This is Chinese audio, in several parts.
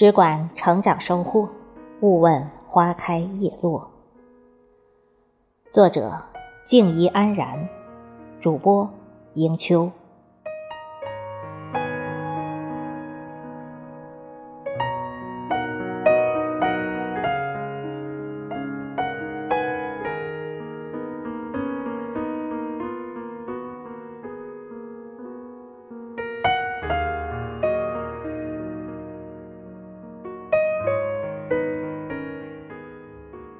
只管成长收获，勿问花开叶落。作者：静怡安然，主播：迎秋。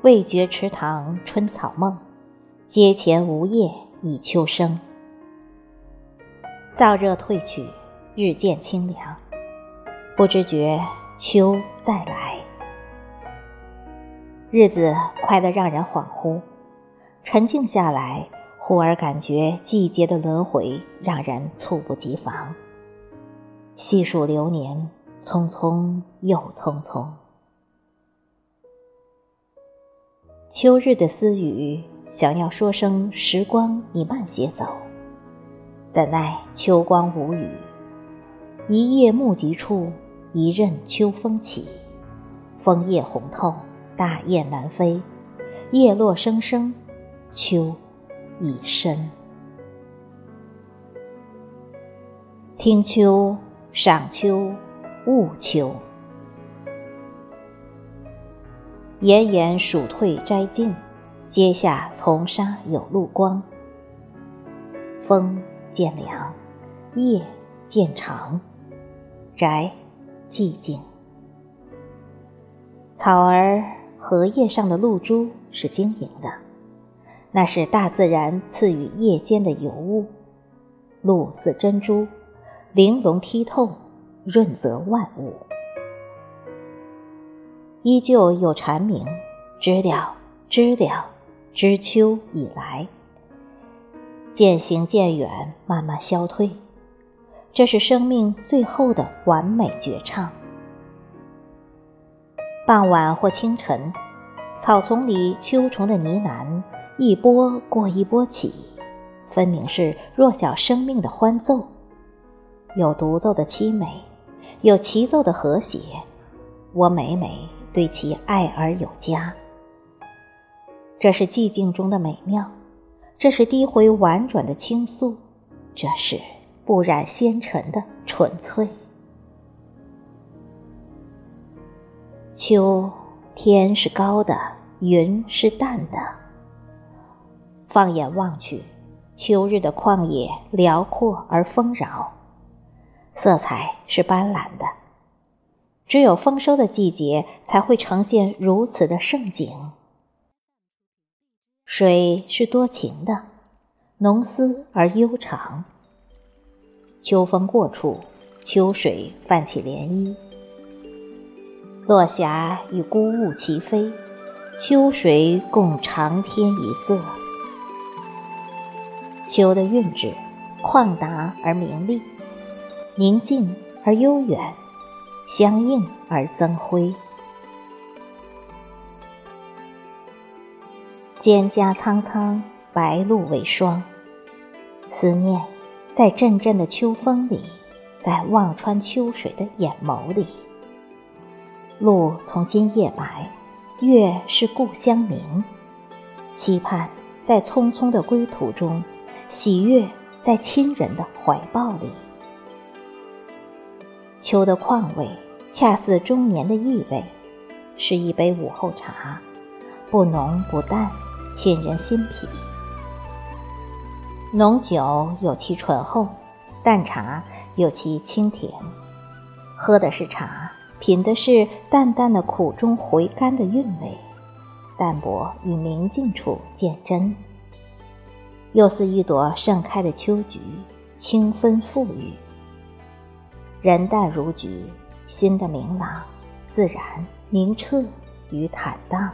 未觉池塘春草梦，阶前梧叶已秋声。燥热退去，日渐清凉，不知觉秋再来。日子快得让人恍惚，沉静下来，忽而感觉季节的轮回让人猝不及防。细数流年，匆匆又匆匆。秋日的私语，想要说声“时光，你慢些走”，怎奈秋光无语。一叶木极处，一任秋风起。枫叶红透，大雁南飞。叶落声声，秋已深。听秋，赏秋，悟秋。炎炎暑退摘尽，阶下丛沙有露光。风渐凉，夜渐长，宅寂静。草儿、荷叶上的露珠是晶莹的，那是大自然赐予夜间的尤物。露似珍珠，玲珑剔透，润泽万物。依旧有蝉鸣，知了，知了，知秋已来。渐行渐远，慢慢消退，这是生命最后的完美绝唱。傍晚或清晨，草丛里秋虫的呢喃，一波过一波起，分明是弱小生命的欢奏，有独奏的凄美，有齐奏的和谐。我每每。对其爱而有加，这是寂静中的美妙，这是低回婉转的倾诉，这是不染纤尘的纯粹。秋天是高的，云是淡的。放眼望去，秋日的旷野辽阔而丰饶，色彩是斑斓的。只有丰收的季节才会呈现如此的盛景。水是多情的，浓思而悠长。秋风过处，秋水泛起涟漪。落霞与孤鹜齐飞，秋水共长天一色。秋的韵致，旷达而明丽，宁静而悠远。相应而增辉，蒹葭苍苍，白露为霜。思念在阵阵的秋风里，在望穿秋水的眼眸里。露从今夜白，月是故乡明。期盼在匆匆的归途中，喜悦在亲人的怀抱里。秋的况味，恰似中年的意味，是一杯午后茶，不浓不淡，沁人心脾。浓酒有其醇厚，淡茶有其清甜。喝的是茶，品的是淡淡的苦中回甘的韵味，淡泊与明净处见真。又似一朵盛开的秋菊，清芬馥郁。人淡如菊，心的明朗、自然、明澈与坦荡。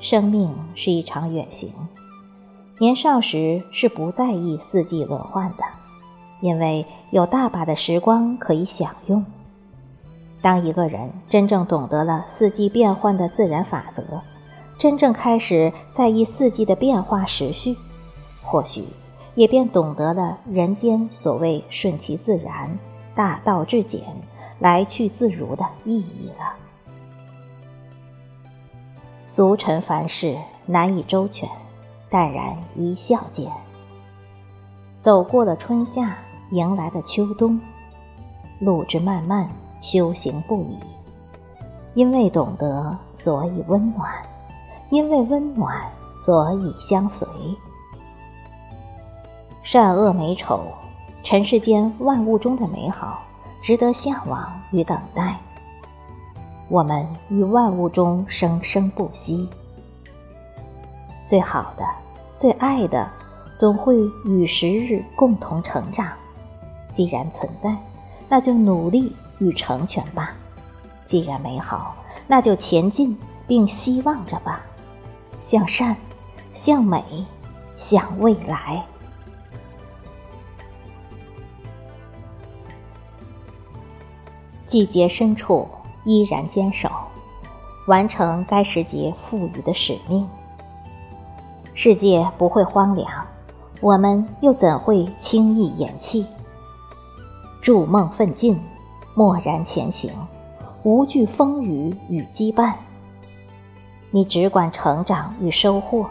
生命是一场远行，年少时是不在意四季轮换的，因为有大把的时光可以享用。当一个人真正懂得了四季变换的自然法则，真正开始在意四季的变化时序，或许。也便懂得了人间所谓顺其自然，大道至简、来去自如的意义了。俗尘凡事难以周全，淡然一笑间。走过了春夏，迎来了秋冬，路之漫漫，修行不已。因为懂得，所以温暖；因为温暖，所以相随。善恶美丑，尘世间万物中的美好，值得向往与等待。我们于万物中生生不息，最好的、最爱的，总会与时日共同成长。既然存在，那就努力与成全吧；既然美好，那就前进并希望着吧。向善，向美，向未来。季节深处。依然坚守，完成该时节赋予的使命。世界不会荒凉，我们又怎会轻易言弃？筑梦奋进，默然前行，无惧风雨与羁绊。你只管成长与收获，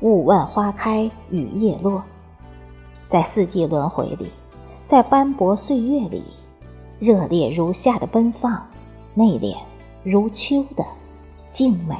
勿问花开与叶落。在四季轮回里，在斑驳岁月里，热烈如夏的奔放。内敛如秋的静美。